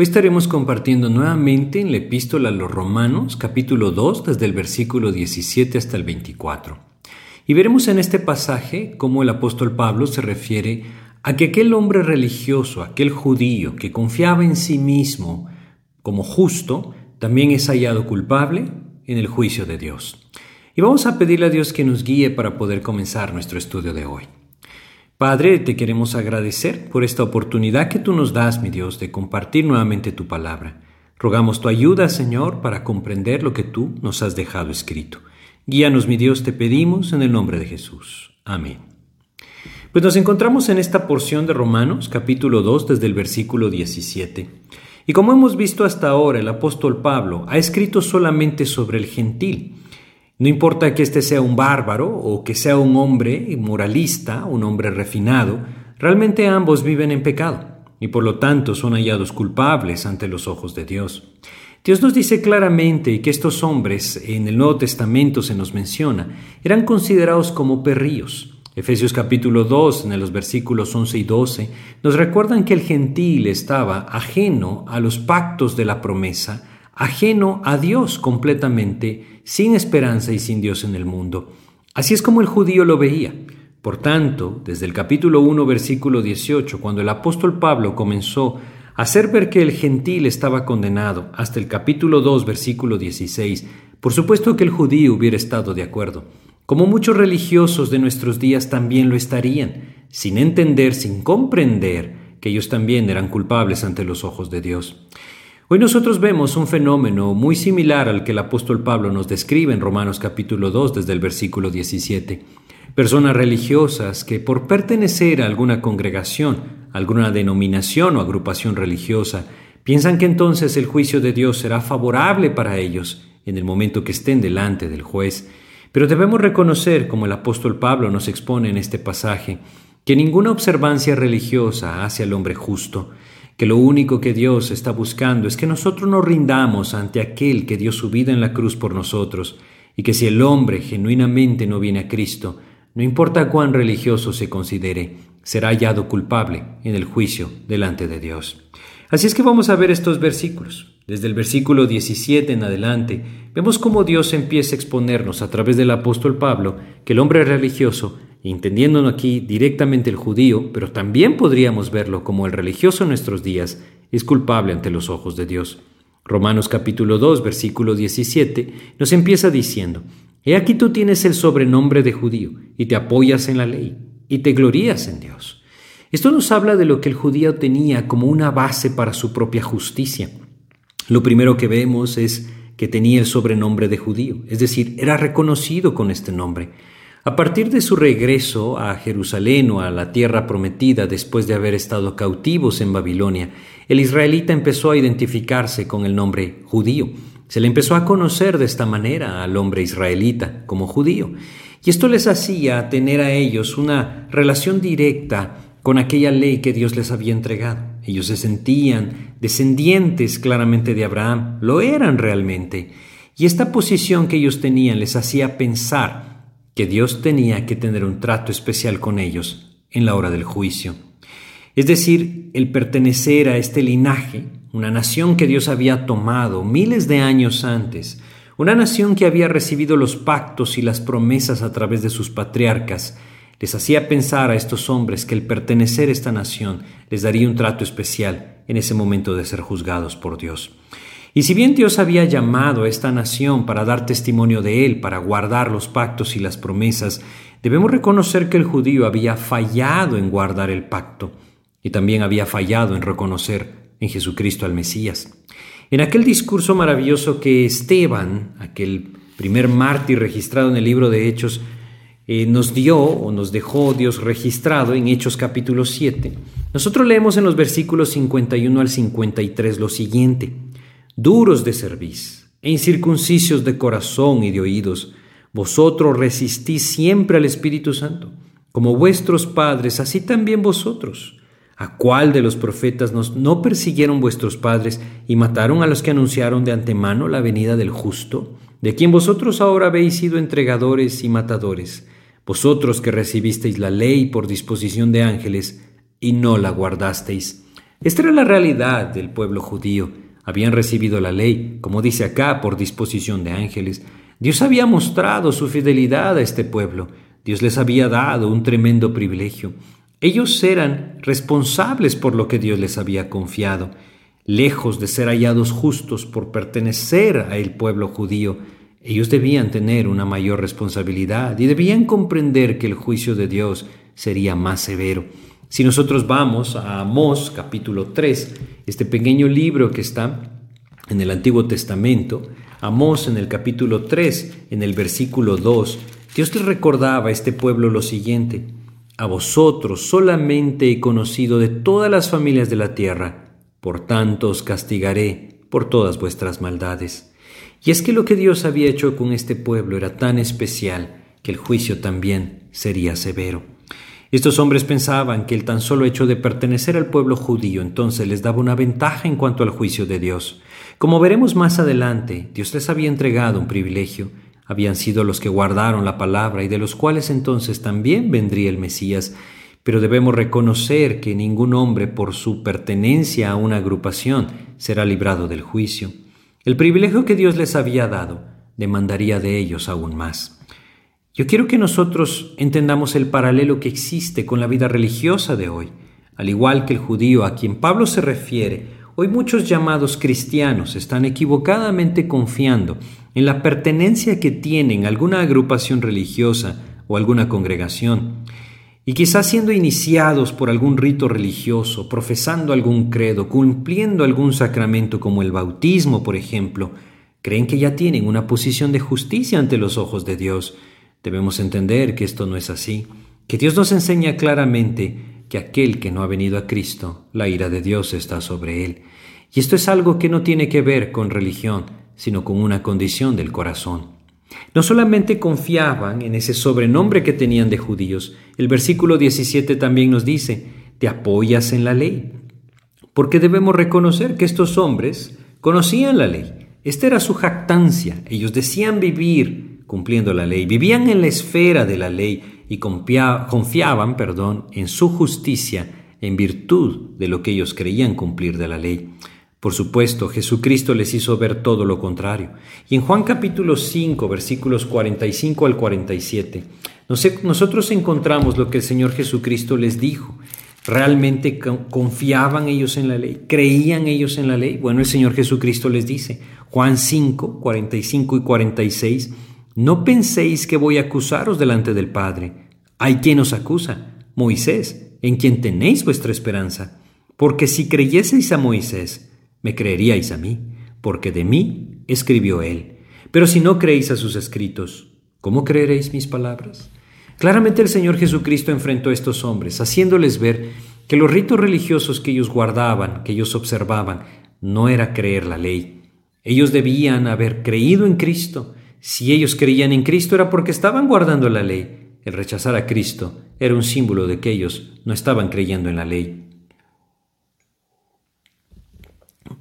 Hoy estaremos compartiendo nuevamente en la epístola a los Romanos, capítulo 2, desde el versículo 17 hasta el 24. Y veremos en este pasaje cómo el apóstol Pablo se refiere a que aquel hombre religioso, aquel judío que confiaba en sí mismo como justo, también es hallado culpable en el juicio de Dios. Y vamos a pedirle a Dios que nos guíe para poder comenzar nuestro estudio de hoy. Padre, te queremos agradecer por esta oportunidad que tú nos das, mi Dios, de compartir nuevamente tu palabra. Rogamos tu ayuda, Señor, para comprender lo que tú nos has dejado escrito. Guíanos, mi Dios, te pedimos en el nombre de Jesús. Amén. Pues nos encontramos en esta porción de Romanos, capítulo 2, desde el versículo 17. Y como hemos visto hasta ahora, el apóstol Pablo ha escrito solamente sobre el gentil, no importa que éste sea un bárbaro o que sea un hombre moralista, un hombre refinado, realmente ambos viven en pecado y por lo tanto son hallados culpables ante los ojos de Dios. Dios nos dice claramente que estos hombres, en el Nuevo Testamento se nos menciona, eran considerados como perrillos. Efesios capítulo 2, en los versículos 11 y 12, nos recuerdan que el gentil estaba ajeno a los pactos de la promesa, ajeno a Dios completamente, sin esperanza y sin Dios en el mundo. Así es como el judío lo veía. Por tanto, desde el capítulo 1, versículo 18, cuando el apóstol Pablo comenzó a hacer ver que el gentil estaba condenado, hasta el capítulo 2, versículo 16, por supuesto que el judío hubiera estado de acuerdo, como muchos religiosos de nuestros días también lo estarían, sin entender, sin comprender que ellos también eran culpables ante los ojos de Dios. Hoy nosotros vemos un fenómeno muy similar al que el apóstol Pablo nos describe en Romanos capítulo 2 desde el versículo 17. Personas religiosas que por pertenecer a alguna congregación, alguna denominación o agrupación religiosa, piensan que entonces el juicio de Dios será favorable para ellos en el momento que estén delante del juez. Pero debemos reconocer, como el apóstol Pablo nos expone en este pasaje, que ninguna observancia religiosa hace al hombre justo, que lo único que Dios está buscando es que nosotros nos rindamos ante aquel que dio su vida en la cruz por nosotros, y que si el hombre genuinamente no viene a Cristo, no importa cuán religioso se considere, será hallado culpable en el juicio delante de Dios. Así es que vamos a ver estos versículos. Desde el versículo 17 en adelante, vemos cómo Dios empieza a exponernos a través del apóstol Pablo que el hombre religioso entendiéndonos aquí directamente el judío, pero también podríamos verlo como el religioso en nuestros días, es culpable ante los ojos de Dios. Romanos capítulo 2, versículo 17, nos empieza diciendo, He aquí tú tienes el sobrenombre de judío, y te apoyas en la ley, y te glorías en Dios. Esto nos habla de lo que el judío tenía como una base para su propia justicia. Lo primero que vemos es que tenía el sobrenombre de judío, es decir, era reconocido con este nombre. A partir de su regreso a Jerusalén o a la tierra prometida después de haber estado cautivos en Babilonia, el israelita empezó a identificarse con el nombre judío. Se le empezó a conocer de esta manera al hombre israelita como judío. Y esto les hacía tener a ellos una relación directa con aquella ley que Dios les había entregado. Ellos se sentían descendientes claramente de Abraham, lo eran realmente. Y esta posición que ellos tenían les hacía pensar que Dios tenía que tener un trato especial con ellos en la hora del juicio. Es decir, el pertenecer a este linaje, una nación que Dios había tomado miles de años antes, una nación que había recibido los pactos y las promesas a través de sus patriarcas, les hacía pensar a estos hombres que el pertenecer a esta nación les daría un trato especial en ese momento de ser juzgados por Dios. Y si bien Dios había llamado a esta nación para dar testimonio de Él, para guardar los pactos y las promesas, debemos reconocer que el judío había fallado en guardar el pacto y también había fallado en reconocer en Jesucristo al Mesías. En aquel discurso maravilloso que Esteban, aquel primer mártir registrado en el libro de Hechos, eh, nos dio o nos dejó Dios registrado en Hechos capítulo 7, nosotros leemos en los versículos 51 al 53 lo siguiente, duros de cerviz incircuncisios de corazón y de oídos, vosotros resistís siempre al Espíritu Santo, como vuestros padres, así también vosotros. ¿A cuál de los profetas nos no persiguieron vuestros padres y mataron a los que anunciaron de antemano la venida del justo, de quien vosotros ahora habéis sido entregadores y matadores, vosotros que recibisteis la ley por disposición de ángeles y no la guardasteis? Esta era la realidad del pueblo judío. Habían recibido la ley, como dice acá, por disposición de ángeles. Dios había mostrado su fidelidad a este pueblo. Dios les había dado un tremendo privilegio. Ellos eran responsables por lo que Dios les había confiado. Lejos de ser hallados justos por pertenecer a el pueblo judío, ellos debían tener una mayor responsabilidad y debían comprender que el juicio de Dios sería más severo. Si nosotros vamos a Amós capítulo 3, este pequeño libro que está en el Antiguo Testamento, Amós en el capítulo 3, en el versículo 2, Dios les recordaba a este pueblo lo siguiente, a vosotros solamente he conocido de todas las familias de la tierra, por tanto os castigaré por todas vuestras maldades. Y es que lo que Dios había hecho con este pueblo era tan especial que el juicio también sería severo. Estos hombres pensaban que el tan solo hecho de pertenecer al pueblo judío entonces les daba una ventaja en cuanto al juicio de Dios. Como veremos más adelante, Dios les había entregado un privilegio, habían sido los que guardaron la palabra y de los cuales entonces también vendría el Mesías, pero debemos reconocer que ningún hombre por su pertenencia a una agrupación será librado del juicio. El privilegio que Dios les había dado demandaría de ellos aún más. Yo quiero que nosotros entendamos el paralelo que existe con la vida religiosa de hoy. Al igual que el judío a quien Pablo se refiere, Hoy muchos llamados cristianos están equivocadamente confiando en la pertenencia que tienen a alguna agrupación religiosa o alguna congregación, y quizás siendo iniciados por algún rito religioso, profesando algún credo, cumpliendo algún sacramento como el bautismo, por ejemplo, creen que ya tienen una posición de justicia ante los ojos de Dios. Debemos entender que esto no es así, que Dios nos enseña claramente que aquel que no ha venido a Cristo, la ira de Dios está sobre él. Y esto es algo que no tiene que ver con religión, sino con una condición del corazón. No solamente confiaban en ese sobrenombre que tenían de judíos, el versículo 17 también nos dice, te apoyas en la ley. Porque debemos reconocer que estos hombres conocían la ley. Esta era su jactancia. Ellos decían vivir cumpliendo la ley, vivían en la esfera de la ley y confiaban perdón, en su justicia en virtud de lo que ellos creían cumplir de la ley. Por supuesto, Jesucristo les hizo ver todo lo contrario. Y en Juan capítulo 5, versículos 45 al 47, nosotros encontramos lo que el Señor Jesucristo les dijo. ¿Realmente confiaban ellos en la ley? ¿Creían ellos en la ley? Bueno, el Señor Jesucristo les dice, Juan 5, 45 y 46, no penséis que voy a acusaros delante del Padre. Hay quien os acusa, Moisés, en quien tenéis vuestra esperanza. Porque si creyeseis a Moisés, me creeríais a mí, porque de mí escribió él. Pero si no creéis a sus escritos, ¿cómo creeréis mis palabras? Claramente el Señor Jesucristo enfrentó a estos hombres, haciéndoles ver que los ritos religiosos que ellos guardaban, que ellos observaban, no era creer la ley. Ellos debían haber creído en Cristo, si ellos creían en Cristo era porque estaban guardando la ley. El rechazar a Cristo era un símbolo de que ellos no estaban creyendo en la ley.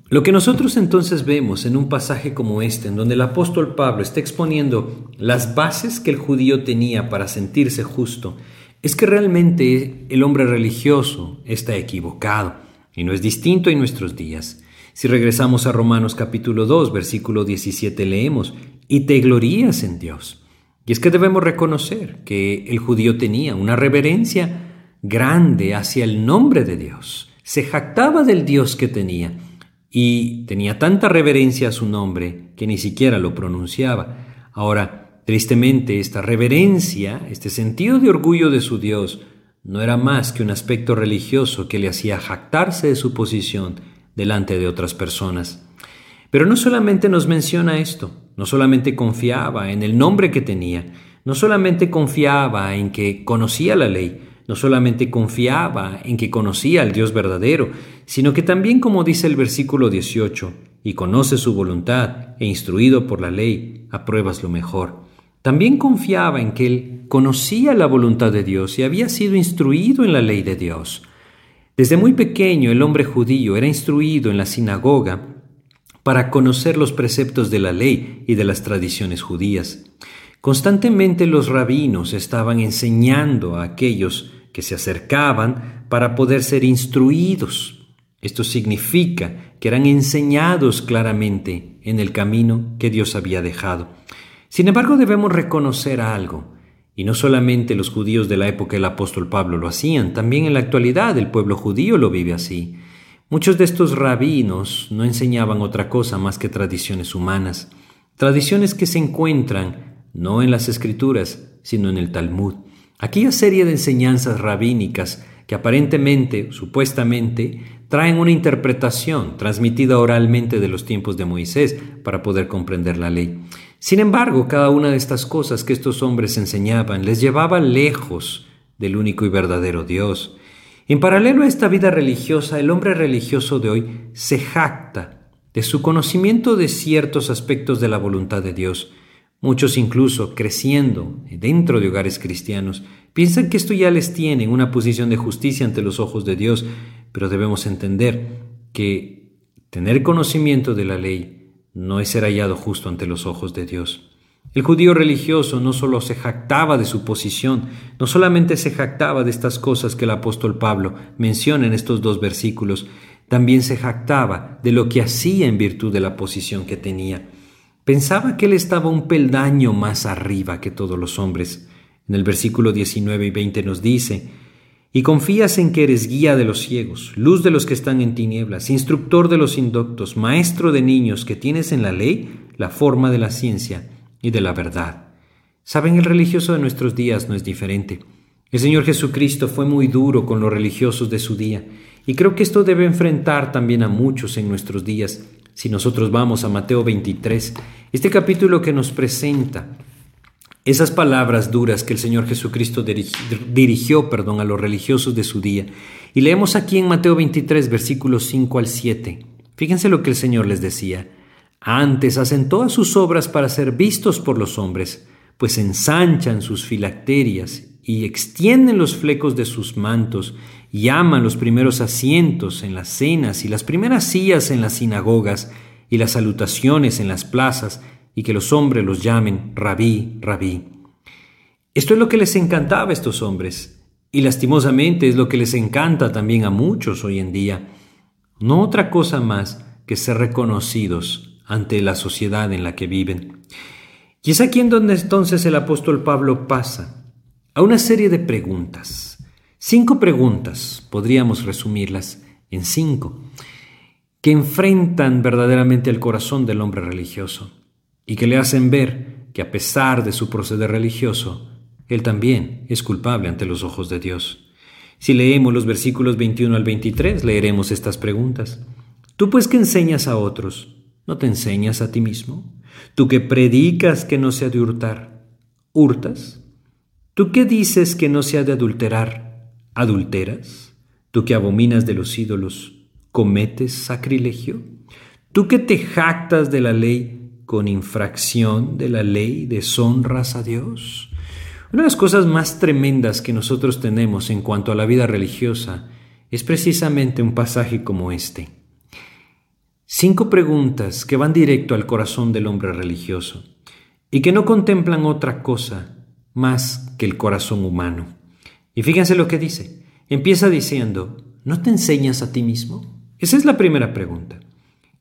Lo que nosotros entonces vemos en un pasaje como este, en donde el apóstol Pablo está exponiendo las bases que el judío tenía para sentirse justo, es que realmente el hombre religioso está equivocado y no es distinto en nuestros días. Si regresamos a Romanos capítulo 2, versículo 17, leemos, y te glorías en Dios. Y es que debemos reconocer que el judío tenía una reverencia grande hacia el nombre de Dios. Se jactaba del Dios que tenía. y tenía tanta reverencia a su nombre que ni siquiera lo pronunciaba. Ahora, tristemente, esta reverencia, este sentido de orgullo de su Dios, no era más que un aspecto religioso que le hacía jactarse de su posición delante de otras personas. Pero no solamente nos menciona esto, no solamente confiaba en el nombre que tenía, no solamente confiaba en que conocía la ley, no solamente confiaba en que conocía al Dios verdadero, sino que también, como dice el versículo 18, y conoce su voluntad, e instruido por la ley, apruebas lo mejor. También confiaba en que él conocía la voluntad de Dios y había sido instruido en la ley de Dios. Desde muy pequeño el hombre judío era instruido en la sinagoga para conocer los preceptos de la ley y de las tradiciones judías. Constantemente los rabinos estaban enseñando a aquellos que se acercaban para poder ser instruidos. Esto significa que eran enseñados claramente en el camino que Dios había dejado. Sin embargo, debemos reconocer algo, y no solamente los judíos de la época del apóstol Pablo lo hacían, también en la actualidad el pueblo judío lo vive así. Muchos de estos rabinos no enseñaban otra cosa más que tradiciones humanas, tradiciones que se encuentran no en las escrituras, sino en el Talmud. Aquella serie de enseñanzas rabínicas que aparentemente, supuestamente, traen una interpretación transmitida oralmente de los tiempos de Moisés para poder comprender la ley. Sin embargo, cada una de estas cosas que estos hombres enseñaban les llevaba lejos del único y verdadero Dios. En paralelo a esta vida religiosa, el hombre religioso de hoy se jacta de su conocimiento de ciertos aspectos de la voluntad de Dios, Muchos incluso, creciendo dentro de hogares cristianos, piensan que esto ya les tiene en una posición de justicia ante los ojos de Dios, pero debemos entender que tener conocimiento de la ley no es ser hallado justo ante los ojos de Dios. El judío religioso no solo se jactaba de su posición, no solamente se jactaba de estas cosas que el apóstol Pablo menciona en estos dos versículos, también se jactaba de lo que hacía en virtud de la posición que tenía. Pensaba que él estaba un peldaño más arriba que todos los hombres. En el versículo 19 y 20 nos dice, y confías en que eres guía de los ciegos, luz de los que están en tinieblas, instructor de los indoctos, maestro de niños, que tienes en la ley la forma de la ciencia y de la verdad. Saben, el religioso de nuestros días no es diferente. El Señor Jesucristo fue muy duro con los religiosos de su día, y creo que esto debe enfrentar también a muchos en nuestros días, si nosotros vamos a Mateo 23, este capítulo que nos presenta esas palabras duras que el Señor Jesucristo dirigió, perdón, a los religiosos de su día. Y leemos aquí en Mateo 23, versículos 5 al 7. Fíjense lo que el Señor les decía. Antes hacen todas sus obras para ser vistos por los hombres, pues ensanchan sus filacterias y extienden los flecos de sus mantos llaman los primeros asientos en las cenas y las primeras sillas en las sinagogas y las salutaciones en las plazas y que los hombres los llamen rabí, rabí. Esto es lo que les encantaba a estos hombres y lastimosamente es lo que les encanta también a muchos hoy en día. No otra cosa más que ser reconocidos ante la sociedad en la que viven. Y es aquí en donde entonces el apóstol Pablo pasa a una serie de preguntas Cinco preguntas, podríamos resumirlas en cinco, que enfrentan verdaderamente el corazón del hombre religioso y que le hacen ver que a pesar de su proceder religioso, él también es culpable ante los ojos de Dios. Si leemos los versículos 21 al 23, leeremos estas preguntas. Tú pues que enseñas a otros, ¿no te enseñas a ti mismo? Tú que predicas que no se ha de hurtar, ¿hurtas? ¿Tú que dices que no se ha de adulterar? ¿Adulteras? ¿Tú que abominas de los ídolos, cometes sacrilegio? ¿Tú que te jactas de la ley con infracción de la ley deshonras a Dios? Una de las cosas más tremendas que nosotros tenemos en cuanto a la vida religiosa es precisamente un pasaje como este. Cinco preguntas que van directo al corazón del hombre religioso y que no contemplan otra cosa más que el corazón humano. Y fíjense lo que dice. Empieza diciendo, ¿no te enseñas a ti mismo? Esa es la primera pregunta.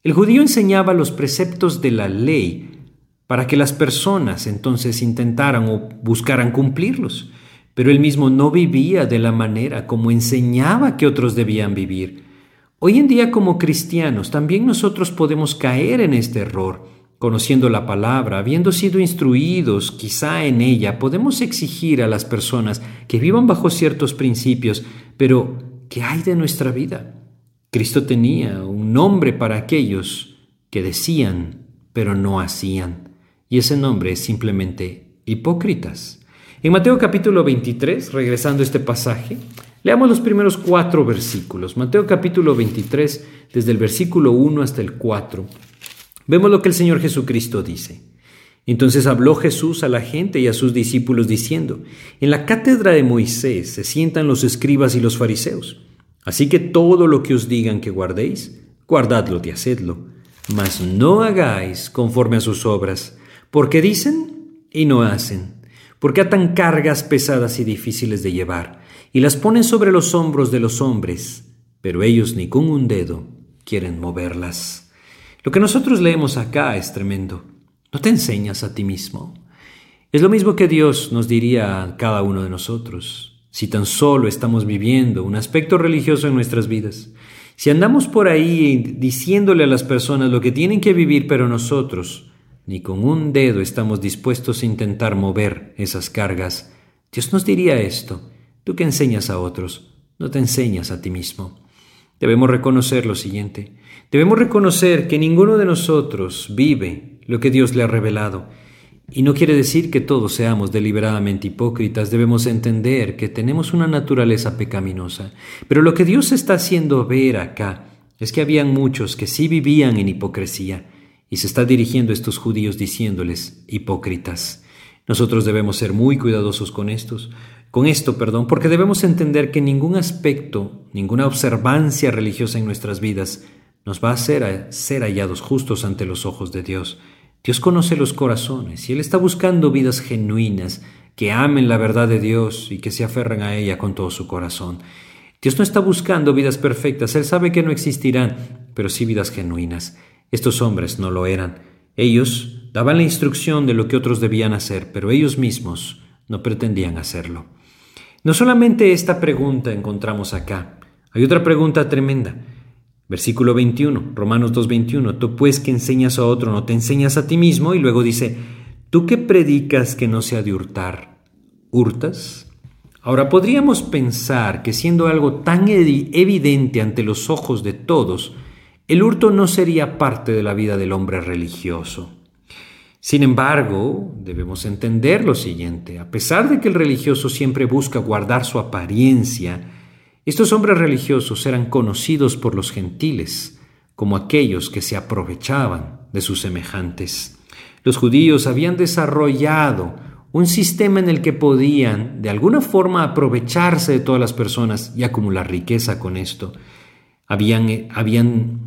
El judío enseñaba los preceptos de la ley para que las personas entonces intentaran o buscaran cumplirlos, pero él mismo no vivía de la manera como enseñaba que otros debían vivir. Hoy en día como cristianos también nosotros podemos caer en este error. Conociendo la palabra, habiendo sido instruidos quizá en ella, podemos exigir a las personas que vivan bajo ciertos principios, pero ¿qué hay de nuestra vida? Cristo tenía un nombre para aquellos que decían, pero no hacían, y ese nombre es simplemente hipócritas. En Mateo capítulo 23, regresando a este pasaje, leamos los primeros cuatro versículos. Mateo capítulo 23, desde el versículo 1 hasta el 4. Vemos lo que el Señor Jesucristo dice. Entonces habló Jesús a la gente y a sus discípulos diciendo, En la cátedra de Moisés se sientan los escribas y los fariseos. Así que todo lo que os digan que guardéis, guardadlo y hacedlo, mas no hagáis conforme a sus obras, porque dicen y no hacen porque atan cargas pesadas y difíciles de llevar, y las ponen sobre los hombros de los hombres, pero ellos ni con un dedo quieren moverlas. Lo que nosotros leemos acá es tremendo. No te enseñas a ti mismo. Es lo mismo que Dios nos diría a cada uno de nosotros, si tan solo estamos viviendo un aspecto religioso en nuestras vidas. Si andamos por ahí diciéndole a las personas lo que tienen que vivir, pero nosotros ni con un dedo estamos dispuestos a intentar mover esas cargas. Dios nos diría esto, tú que enseñas a otros, no te enseñas a ti mismo. Debemos reconocer lo siguiente, debemos reconocer que ninguno de nosotros vive lo que Dios le ha revelado. Y no quiere decir que todos seamos deliberadamente hipócritas, debemos entender que tenemos una naturaleza pecaminosa. Pero lo que Dios está haciendo ver acá es que habían muchos que sí vivían en hipocresía y se está dirigiendo a estos judíos diciéndoles hipócritas. Nosotros debemos ser muy cuidadosos con estos, con esto, perdón, porque debemos entender que ningún aspecto, ninguna observancia religiosa en nuestras vidas nos va a hacer ser hallados justos ante los ojos de Dios. Dios conoce los corazones y Él está buscando vidas genuinas que amen la verdad de Dios y que se aferren a ella con todo su corazón. Dios no está buscando vidas perfectas, Él sabe que no existirán, pero sí vidas genuinas. Estos hombres no lo eran. Ellos daban la instrucción de lo que otros debían hacer, pero ellos mismos no pretendían hacerlo. No solamente esta pregunta encontramos acá, hay otra pregunta tremenda. Versículo 21, Romanos 2.21, tú pues que enseñas a otro no te enseñas a ti mismo y luego dice, tú que predicas que no se ha de hurtar, ¿hurtas? Ahora podríamos pensar que siendo algo tan evidente ante los ojos de todos, el hurto no sería parte de la vida del hombre religioso. Sin embargo, debemos entender lo siguiente, a pesar de que el religioso siempre busca guardar su apariencia, estos hombres religiosos eran conocidos por los gentiles como aquellos que se aprovechaban de sus semejantes. Los judíos habían desarrollado un sistema en el que podían, de alguna forma, aprovecharse de todas las personas y acumular riqueza con esto. Habían, habían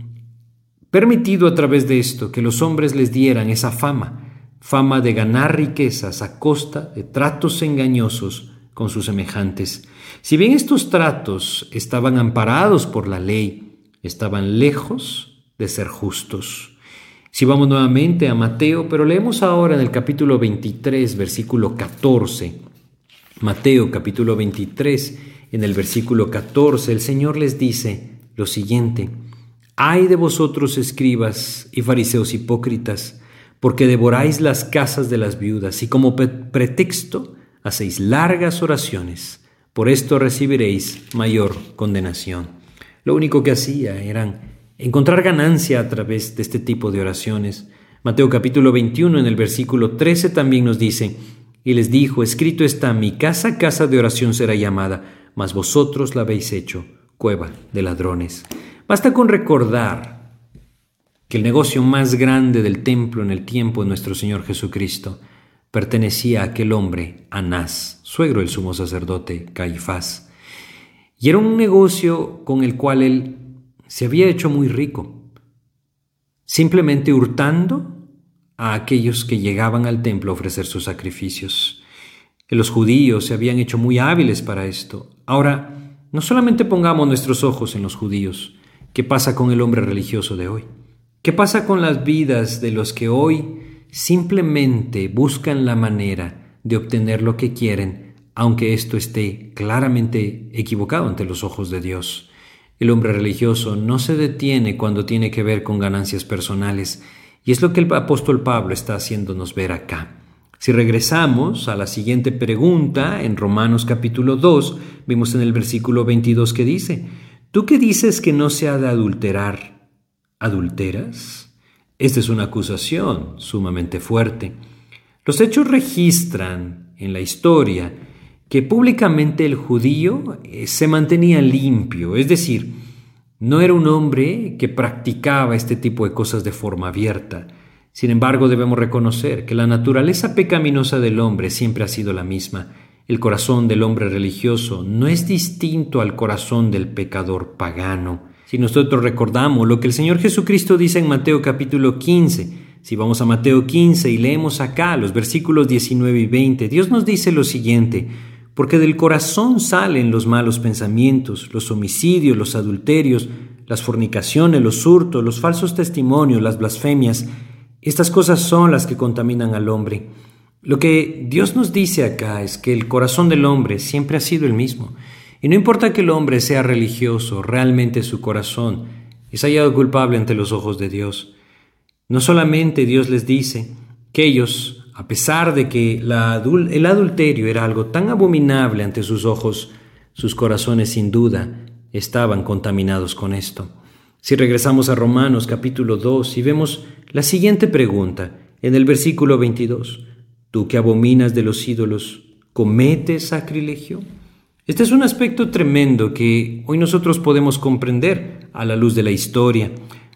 permitido a través de esto que los hombres les dieran esa fama, fama de ganar riquezas a costa de tratos engañosos con sus semejantes. Si bien estos tratos estaban amparados por la ley, estaban lejos de ser justos. Si vamos nuevamente a Mateo, pero leemos ahora en el capítulo 23, versículo 14. Mateo capítulo 23, en el versículo 14, el Señor les dice lo siguiente, Ay de vosotros escribas y fariseos hipócritas, porque devoráis las casas de las viudas y como pretexto hacéis largas oraciones. Por esto recibiréis mayor condenación. Lo único que hacía eran encontrar ganancia a través de este tipo de oraciones. Mateo capítulo 21 en el versículo 13 también nos dice, y les dijo, escrito está, mi casa, casa de oración será llamada, mas vosotros la habéis hecho, cueva de ladrones. Basta con recordar que el negocio más grande del templo en el tiempo de nuestro Señor Jesucristo pertenecía a aquel hombre, Anás, suegro del sumo sacerdote Caifás. Y era un negocio con el cual él se había hecho muy rico, simplemente hurtando a aquellos que llegaban al templo a ofrecer sus sacrificios. los judíos se habían hecho muy hábiles para esto. Ahora, no solamente pongamos nuestros ojos en los judíos, ¿Qué pasa con el hombre religioso de hoy? ¿Qué pasa con las vidas de los que hoy simplemente buscan la manera de obtener lo que quieren, aunque esto esté claramente equivocado ante los ojos de Dios? El hombre religioso no se detiene cuando tiene que ver con ganancias personales, y es lo que el apóstol Pablo está haciéndonos ver acá. Si regresamos a la siguiente pregunta, en Romanos capítulo 2, vimos en el versículo 22 que dice, ¿tú qué dices que no se ha de adulterar? ¿Adulteras? Esta es una acusación sumamente fuerte. Los hechos registran en la historia que públicamente el judío eh, se mantenía limpio, es decir, no era un hombre que practicaba este tipo de cosas de forma abierta. Sin embargo, debemos reconocer que la naturaleza pecaminosa del hombre siempre ha sido la misma. El corazón del hombre religioso no es distinto al corazón del pecador pagano. Si nosotros recordamos lo que el Señor Jesucristo dice en Mateo capítulo 15, si vamos a Mateo 15 y leemos acá los versículos 19 y 20, Dios nos dice lo siguiente, porque del corazón salen los malos pensamientos, los homicidios, los adulterios, las fornicaciones, los hurtos, los falsos testimonios, las blasfemias. Estas cosas son las que contaminan al hombre. Lo que Dios nos dice acá es que el corazón del hombre siempre ha sido el mismo. Y no importa que el hombre sea religioso, realmente su corazón es hallado culpable ante los ojos de Dios. No solamente Dios les dice que ellos a pesar de que el adulterio era algo tan abominable ante sus ojos, sus corazones sin duda estaban contaminados con esto. Si regresamos a Romanos capítulo 2 y vemos la siguiente pregunta en el versículo 22, ¿tú que abominas de los ídolos, cometes sacrilegio? Este es un aspecto tremendo que hoy nosotros podemos comprender a la luz de la historia.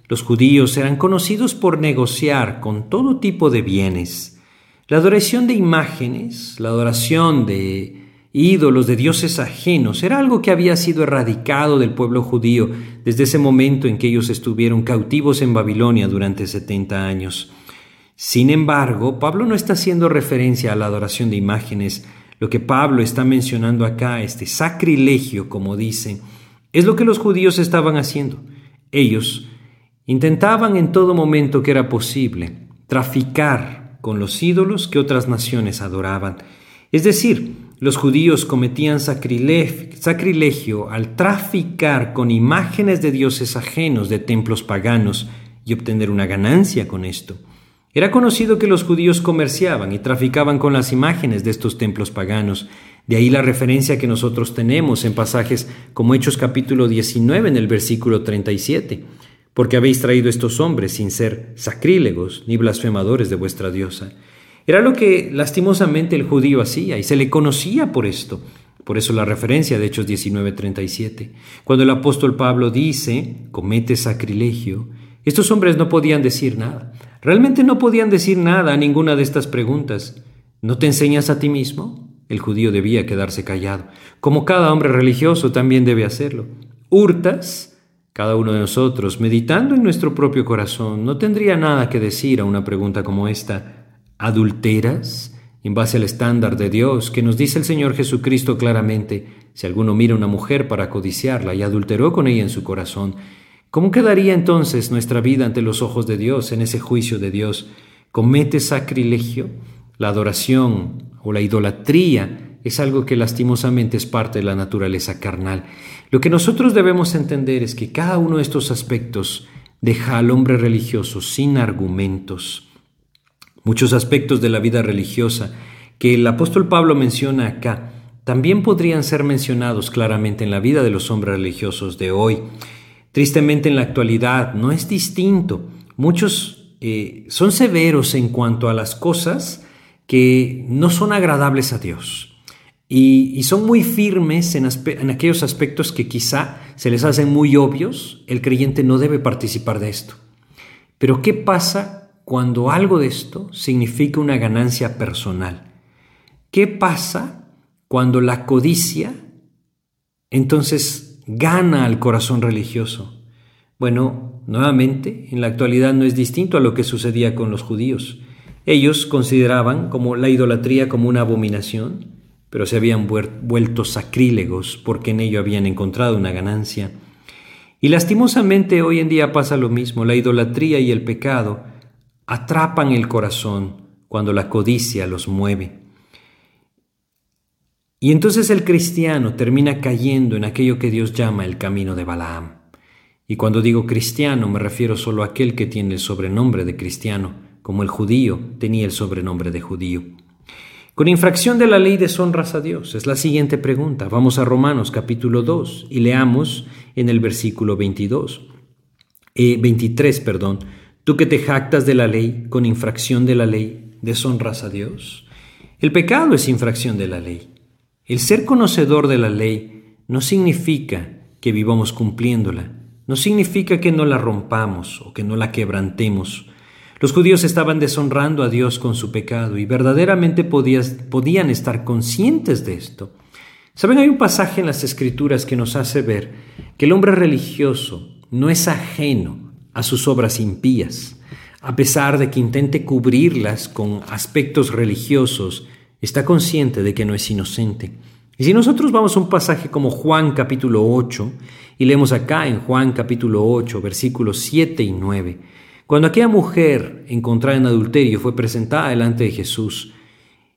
Los judíos eran conocidos por negociar con todo tipo de bienes. La adoración de imágenes, la adoración de ídolos, de dioses ajenos, era algo que había sido erradicado del pueblo judío desde ese momento en que ellos estuvieron cautivos en Babilonia durante 70 años. Sin embargo, Pablo no está haciendo referencia a la adoración de imágenes. Lo que Pablo está mencionando acá, este sacrilegio, como dice, es lo que los judíos estaban haciendo. Ellos intentaban en todo momento que era posible traficar con los ídolos que otras naciones adoraban. Es decir, los judíos cometían sacrilegio, al traficar con imágenes de dioses ajenos de templos paganos y obtener una ganancia con esto. Era conocido que los judíos comerciaban y traficaban con las imágenes de estos templos paganos. De ahí la referencia que nosotros tenemos en pasajes como Hechos capítulo 19 en el versículo 37 porque habéis traído estos hombres sin ser sacrílegos ni blasfemadores de vuestra diosa. Era lo que lastimosamente el judío hacía y se le conocía por esto. Por eso la referencia de Hechos 19:37. Cuando el apóstol Pablo dice, comete sacrilegio, estos hombres no podían decir nada. Realmente no podían decir nada a ninguna de estas preguntas. ¿No te enseñas a ti mismo? El judío debía quedarse callado, como cada hombre religioso también debe hacerlo. ¿Hurtas? Cada uno de nosotros, meditando en nuestro propio corazón, no tendría nada que decir a una pregunta como esta. ¿Adulteras? En base al estándar de Dios que nos dice el Señor Jesucristo claramente, si alguno mira a una mujer para codiciarla y adulteró con ella en su corazón, ¿cómo quedaría entonces nuestra vida ante los ojos de Dios en ese juicio de Dios? ¿Comete sacrilegio? La adoración o la idolatría es algo que lastimosamente es parte de la naturaleza carnal. Lo que nosotros debemos entender es que cada uno de estos aspectos deja al hombre religioso sin argumentos. Muchos aspectos de la vida religiosa que el apóstol Pablo menciona acá también podrían ser mencionados claramente en la vida de los hombres religiosos de hoy. Tristemente en la actualidad no es distinto. Muchos eh, son severos en cuanto a las cosas que no son agradables a Dios. Y, son muy firmes en, en, aquellos aspectos que quizá se les hacen muy obvios, el creyente no debe participar de esto. Pero ¿qué pasa cuando algo de esto significa una ganancia personal? ¿Qué pasa cuando la codicia entonces gana al corazón religioso? Bueno, nuevamente, en la actualidad no es distinto a lo que sucedía con los judíos. Ellos consideraban como la idolatría como una abominación, pero se habían vuelto sacrílegos porque en ello habían encontrado una ganancia. Y lastimosamente hoy en día pasa lo mismo, la idolatría y el pecado atrapan el corazón cuando la codicia los mueve. Y entonces el cristiano termina cayendo en aquello que Dios llama el camino de Balaam. Y cuando digo cristiano me refiero solo a aquel que tiene el sobrenombre de cristiano, como el judío tenía el sobrenombre de judío. Con infracción de la ley deshonras a Dios. Es la siguiente pregunta. Vamos a Romanos capítulo 2 y leamos en el versículo 22. 23, eh, perdón. Tú que te jactas de la ley, con infracción de la ley, deshonras a Dios. El pecado es infracción de la ley. El ser conocedor de la ley no significa que vivamos cumpliéndola, no significa que no la rompamos o que no la quebrantemos. Los judíos estaban deshonrando a Dios con su pecado y verdaderamente podían estar conscientes de esto. Saben, hay un pasaje en las escrituras que nos hace ver que el hombre religioso no es ajeno a sus obras impías. A pesar de que intente cubrirlas con aspectos religiosos, está consciente de que no es inocente. Y si nosotros vamos a un pasaje como Juan capítulo 8, y leemos acá en Juan capítulo 8, versículos 7 y 9, cuando aquella mujer encontrada en adulterio fue presentada delante de Jesús,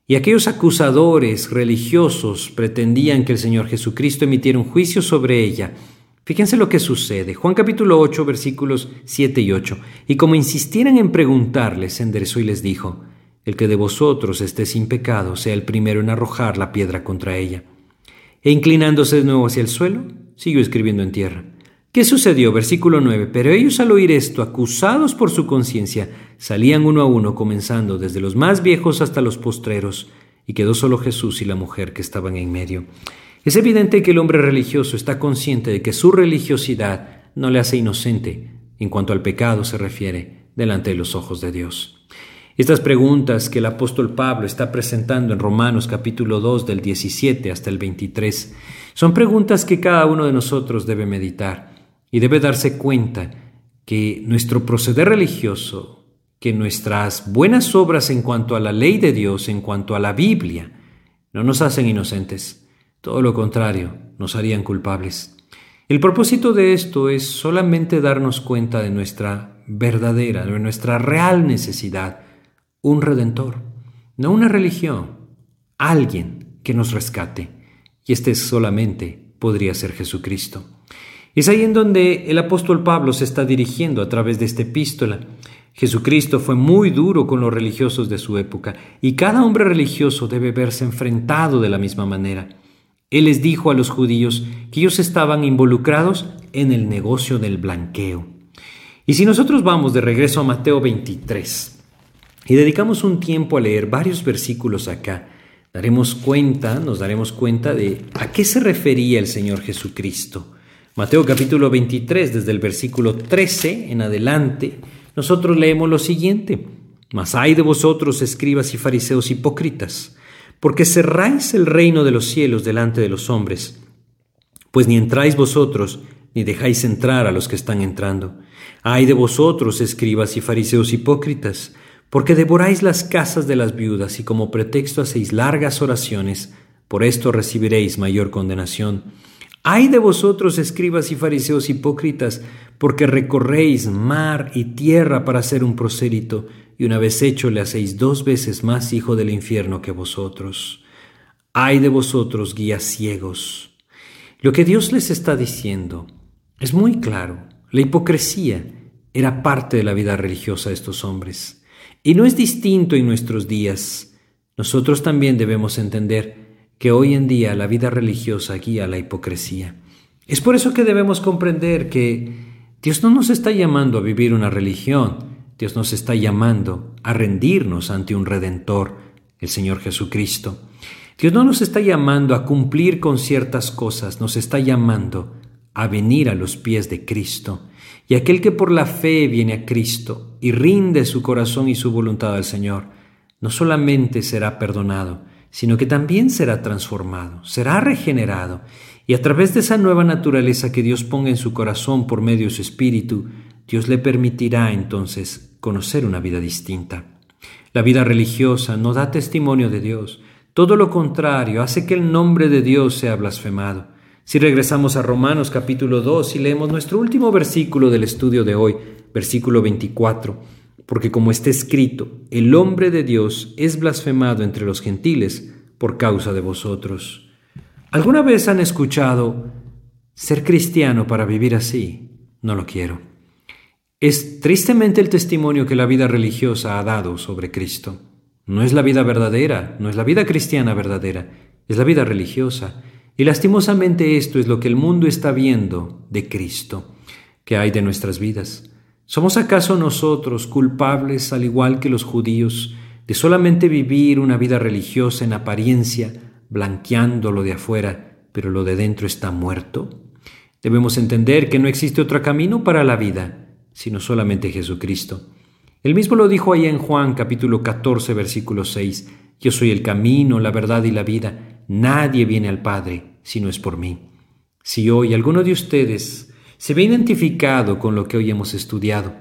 y aquellos acusadores religiosos pretendían que el Señor Jesucristo emitiera un juicio sobre ella, fíjense lo que sucede. Juan capítulo 8 versículos 7 y 8. Y como insistieran en preguntarles, se enderezó y les dijo, El que de vosotros esté sin pecado sea el primero en arrojar la piedra contra ella. E inclinándose de nuevo hacia el suelo, siguió escribiendo en tierra. ¿Qué sucedió? Versículo 9. Pero ellos al oír esto, acusados por su conciencia, salían uno a uno, comenzando desde los más viejos hasta los postreros, y quedó solo Jesús y la mujer que estaban en medio. Es evidente que el hombre religioso está consciente de que su religiosidad no le hace inocente en cuanto al pecado se refiere delante de los ojos de Dios. Estas preguntas que el apóstol Pablo está presentando en Romanos capítulo 2 del 17 hasta el 23 son preguntas que cada uno de nosotros debe meditar y debe darse cuenta que nuestro proceder religioso, que nuestras buenas obras en cuanto a la ley de Dios, en cuanto a la Biblia, no nos hacen inocentes, todo lo contrario, nos harían culpables. El propósito de esto es solamente darnos cuenta de nuestra verdadera, de nuestra real necesidad, un redentor, no una religión, alguien que nos rescate. Y este solamente podría ser Jesucristo. Es ahí en donde el apóstol Pablo se está dirigiendo a través de esta epístola. Jesucristo fue muy duro con los religiosos de su época y cada hombre religioso debe verse enfrentado de la misma manera. Él les dijo a los judíos que ellos estaban involucrados en el negocio del blanqueo. Y si nosotros vamos de regreso a Mateo 23 y dedicamos un tiempo a leer varios versículos acá, daremos cuenta, nos daremos cuenta de a qué se refería el Señor Jesucristo. Mateo capítulo 23, desde el versículo 13 en adelante, nosotros leemos lo siguiente. Mas hay de vosotros, escribas y fariseos hipócritas, porque cerráis el reino de los cielos delante de los hombres, pues ni entráis vosotros, ni dejáis entrar a los que están entrando. Hay de vosotros, escribas y fariseos hipócritas, porque devoráis las casas de las viudas y como pretexto hacéis largas oraciones, por esto recibiréis mayor condenación. Ay de vosotros, escribas y fariseos hipócritas, porque recorréis mar y tierra para ser un prosélito, y una vez hecho le hacéis dos veces más hijo del infierno que vosotros. Ay de vosotros, guías ciegos. Lo que Dios les está diciendo es muy claro. La hipocresía era parte de la vida religiosa de estos hombres. Y no es distinto en nuestros días. Nosotros también debemos entender que hoy en día la vida religiosa guía la hipocresía. Es por eso que debemos comprender que Dios no nos está llamando a vivir una religión, Dios nos está llamando a rendirnos ante un redentor, el Señor Jesucristo. Dios no nos está llamando a cumplir con ciertas cosas, nos está llamando a venir a los pies de Cristo. Y aquel que por la fe viene a Cristo y rinde su corazón y su voluntad al Señor, no solamente será perdonado, sino que también será transformado, será regenerado, y a través de esa nueva naturaleza que Dios ponga en su corazón por medio de su espíritu, Dios le permitirá entonces conocer una vida distinta. La vida religiosa no da testimonio de Dios, todo lo contrario, hace que el nombre de Dios sea blasfemado. Si regresamos a Romanos capítulo 2 y leemos nuestro último versículo del estudio de hoy, versículo 24, porque como está escrito, el hombre de Dios es blasfemado entre los gentiles por causa de vosotros. ¿Alguna vez han escuchado ser cristiano para vivir así? No lo quiero. Es tristemente el testimonio que la vida religiosa ha dado sobre Cristo. No es la vida verdadera, no es la vida cristiana verdadera, es la vida religiosa. Y lastimosamente esto es lo que el mundo está viendo de Cristo, que hay de nuestras vidas. ¿Somos acaso nosotros culpables, al igual que los judíos, de solamente vivir una vida religiosa en apariencia, blanqueando lo de afuera, pero lo de dentro está muerto? Debemos entender que no existe otro camino para la vida sino solamente Jesucristo. Él mismo lo dijo ahí en Juan capítulo 14 versículo 6, Yo soy el camino, la verdad y la vida, nadie viene al Padre si no es por mí. Si hoy alguno de ustedes se ve identificado con lo que hoy hemos estudiado,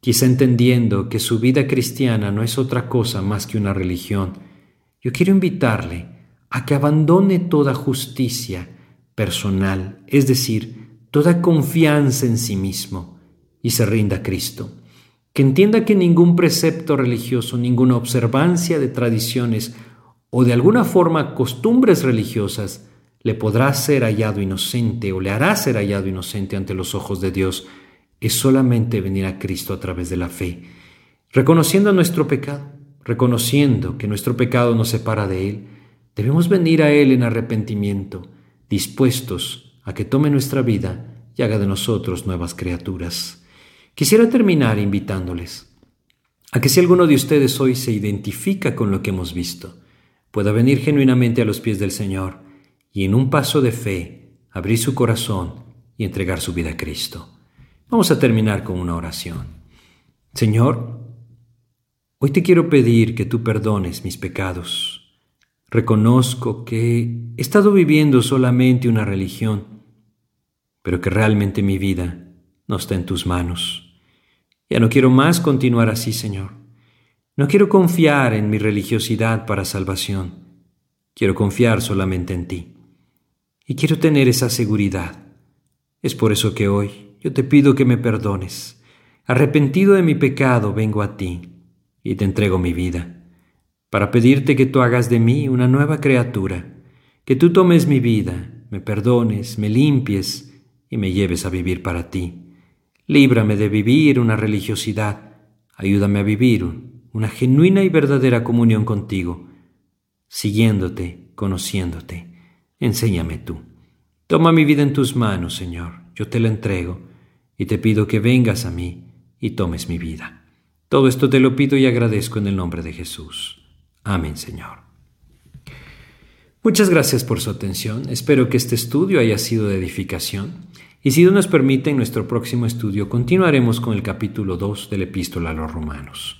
quizá entendiendo que su vida cristiana no es otra cosa más que una religión, yo quiero invitarle a que abandone toda justicia personal, es decir, toda confianza en sí mismo, y se rinda a Cristo. Que entienda que ningún precepto religioso, ninguna observancia de tradiciones o de alguna forma costumbres religiosas le podrá ser hallado inocente o le hará ser hallado inocente ante los ojos de Dios. Es solamente venir a Cristo a través de la fe, reconociendo nuestro pecado, reconociendo que nuestro pecado nos separa de Él. Debemos venir a Él en arrepentimiento, dispuestos a que tome nuestra vida y haga de nosotros nuevas criaturas. Quisiera terminar invitándoles a que si alguno de ustedes hoy se identifica con lo que hemos visto, pueda venir genuinamente a los pies del Señor y en un paso de fe abrir su corazón y entregar su vida a Cristo. Vamos a terminar con una oración. Señor, hoy te quiero pedir que tú perdones mis pecados. Reconozco que he estado viviendo solamente una religión, pero que realmente mi vida no está en tus manos. Ya no quiero más continuar así, Señor. No quiero confiar en mi religiosidad para salvación. Quiero confiar solamente en ti. Y quiero tener esa seguridad. Es por eso que hoy yo te pido que me perdones. Arrepentido de mi pecado, vengo a ti y te entrego mi vida, para pedirte que tú hagas de mí una nueva criatura, que tú tomes mi vida, me perdones, me limpies y me lleves a vivir para ti. Líbrame de vivir una religiosidad. Ayúdame a vivir una genuina y verdadera comunión contigo, siguiéndote, conociéndote. Enséñame tú. Toma mi vida en tus manos, Señor. Yo te la entrego y te pido que vengas a mí y tomes mi vida. Todo esto te lo pido y agradezco en el nombre de Jesús. Amén, Señor. Muchas gracias por su atención. Espero que este estudio haya sido de edificación. Y si Dios nos permite, en nuestro próximo estudio continuaremos con el capítulo 2 de la epístola a los romanos.